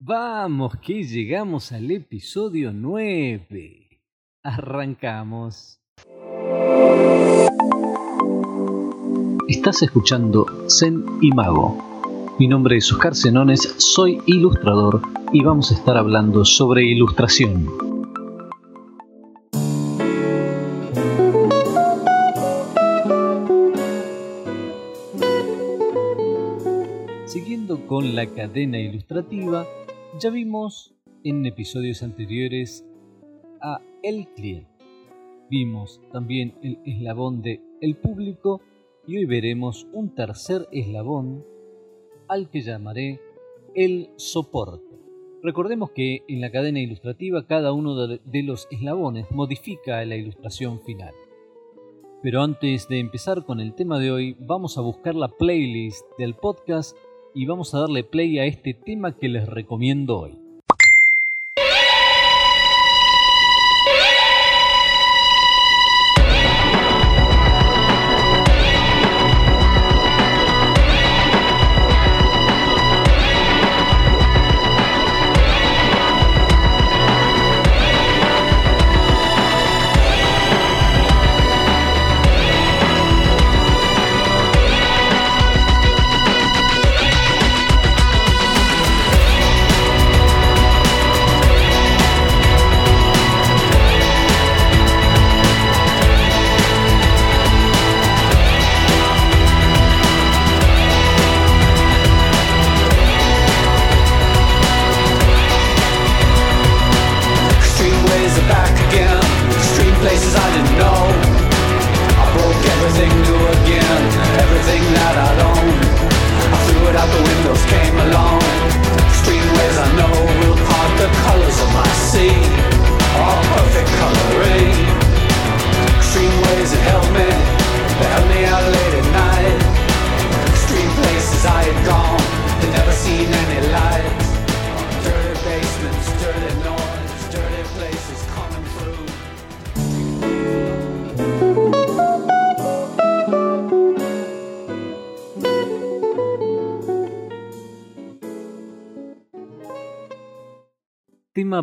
Vamos, que llegamos al episodio 9. Arrancamos. Estás escuchando Zen y Mago. Mi nombre es Oscar Senones, soy ilustrador y vamos a estar hablando sobre ilustración. Siguiendo con la cadena ilustrativa, ya vimos en episodios anteriores a el cliente. Vimos también el eslabón de el público y hoy veremos un tercer eslabón al que llamaré el soporte. Recordemos que en la cadena ilustrativa cada uno de los eslabones modifica la ilustración final. Pero antes de empezar con el tema de hoy, vamos a buscar la playlist del podcast y vamos a darle play a este tema que les recomiendo hoy.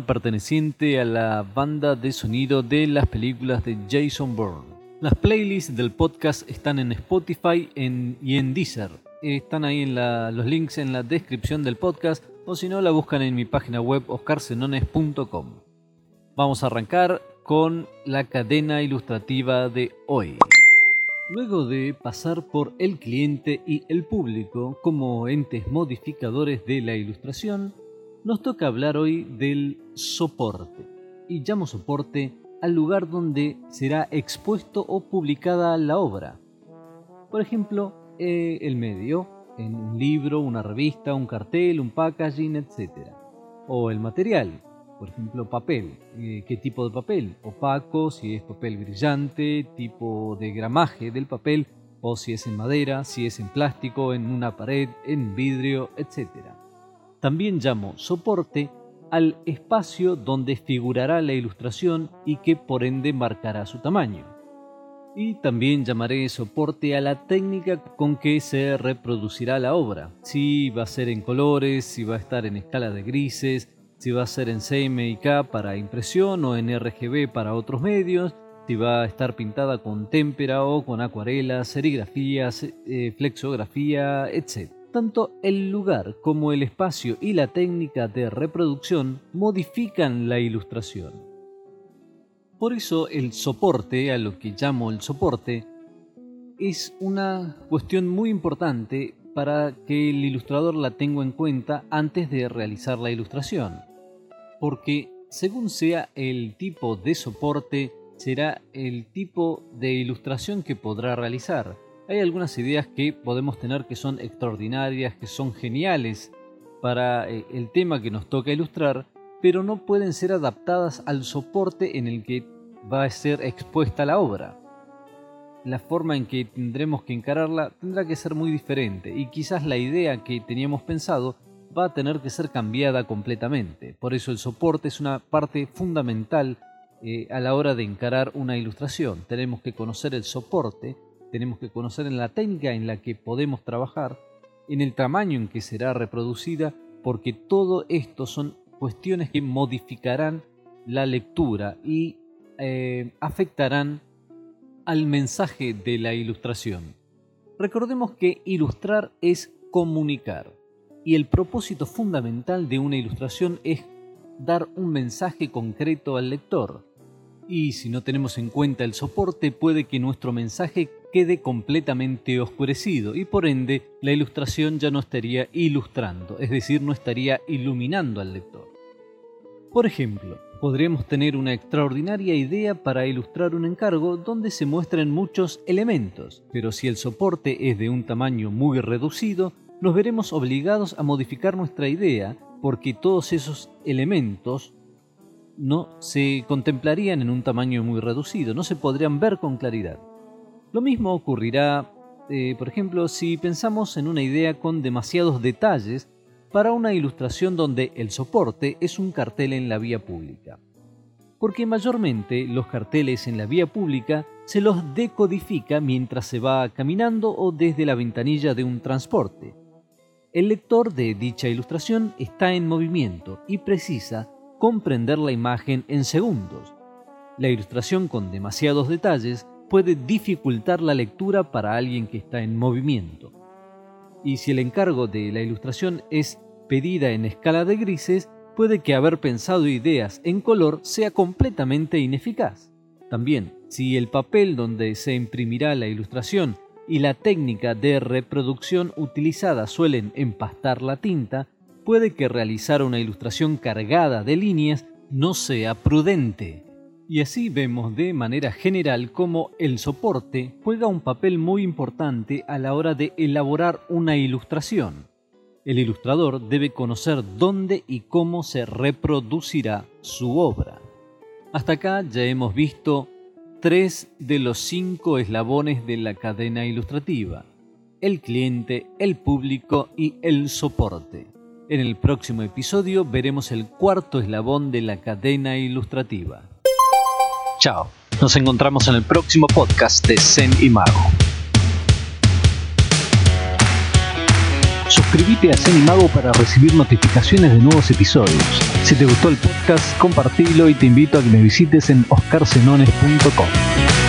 Perteneciente a la banda de sonido de las películas de Jason Bourne. Las playlists del podcast están en Spotify y en Deezer. Están ahí en los links en la descripción del podcast o si no la buscan en mi página web oscarsenones.com. Vamos a arrancar con la cadena ilustrativa de hoy. Luego de pasar por el cliente y el público como entes modificadores de la ilustración, nos toca hablar hoy del soporte. Y llamo soporte al lugar donde será expuesto o publicada la obra. Por ejemplo, eh, el medio, en un libro, una revista, un cartel, un packaging, etc. O el material, por ejemplo, papel. Eh, ¿Qué tipo de papel? Opaco, si es papel brillante, tipo de gramaje del papel, o si es en madera, si es en plástico, en una pared, en vidrio, etcétera. También llamo soporte al espacio donde figurará la ilustración y que por ende marcará su tamaño. Y también llamaré soporte a la técnica con que se reproducirá la obra. Si va a ser en colores, si va a estar en escala de grises, si va a ser en CMYK para impresión o en RGB para otros medios, si va a estar pintada con témpera o con acuarela, serigrafía, eh, flexografía, etc tanto el lugar como el espacio y la técnica de reproducción modifican la ilustración. Por eso el soporte, a lo que llamo el soporte, es una cuestión muy importante para que el ilustrador la tenga en cuenta antes de realizar la ilustración. Porque según sea el tipo de soporte, será el tipo de ilustración que podrá realizar hay algunas ideas que podemos tener que son extraordinarias, que son geniales para eh, el tema que nos toca ilustrar, pero no pueden ser adaptadas al soporte en el que va a ser expuesta la obra. La forma en que tendremos que encararla tendrá que ser muy diferente y quizás la idea que teníamos pensado va a tener que ser cambiada completamente. Por eso el soporte es una parte fundamental eh, a la hora de encarar una ilustración. Tenemos que conocer el soporte tenemos que conocer en la técnica en la que podemos trabajar, en el tamaño en que será reproducida, porque todo esto son cuestiones que modificarán la lectura y eh, afectarán al mensaje de la ilustración. Recordemos que ilustrar es comunicar y el propósito fundamental de una ilustración es dar un mensaje concreto al lector. Y si no tenemos en cuenta el soporte puede que nuestro mensaje quede completamente oscurecido y por ende la ilustración ya no estaría ilustrando, es decir, no estaría iluminando al lector. Por ejemplo, podríamos tener una extraordinaria idea para ilustrar un encargo donde se muestren muchos elementos, pero si el soporte es de un tamaño muy reducido, nos veremos obligados a modificar nuestra idea porque todos esos elementos no se contemplarían en un tamaño muy reducido, no se podrían ver con claridad. Lo mismo ocurrirá, eh, por ejemplo, si pensamos en una idea con demasiados detalles para una ilustración donde el soporte es un cartel en la vía pública. Porque mayormente los carteles en la vía pública se los decodifica mientras se va caminando o desde la ventanilla de un transporte. El lector de dicha ilustración está en movimiento y precisa comprender la imagen en segundos. La ilustración con demasiados detalles puede dificultar la lectura para alguien que está en movimiento. Y si el encargo de la ilustración es pedida en escala de grises, puede que haber pensado ideas en color sea completamente ineficaz. También, si el papel donde se imprimirá la ilustración y la técnica de reproducción utilizada suelen empastar la tinta, puede que realizar una ilustración cargada de líneas no sea prudente. Y así vemos de manera general cómo el soporte juega un papel muy importante a la hora de elaborar una ilustración. El ilustrador debe conocer dónde y cómo se reproducirá su obra. Hasta acá ya hemos visto tres de los cinco eslabones de la cadena ilustrativa, el cliente, el público y el soporte. En el próximo episodio veremos el cuarto eslabón de la cadena ilustrativa. Chao, nos encontramos en el próximo podcast de Zen y Mago. Suscríbete a Zen y Mago para recibir notificaciones de nuevos episodios. Si te gustó el podcast, compartilo y te invito a que me visites en oscarsenones.com.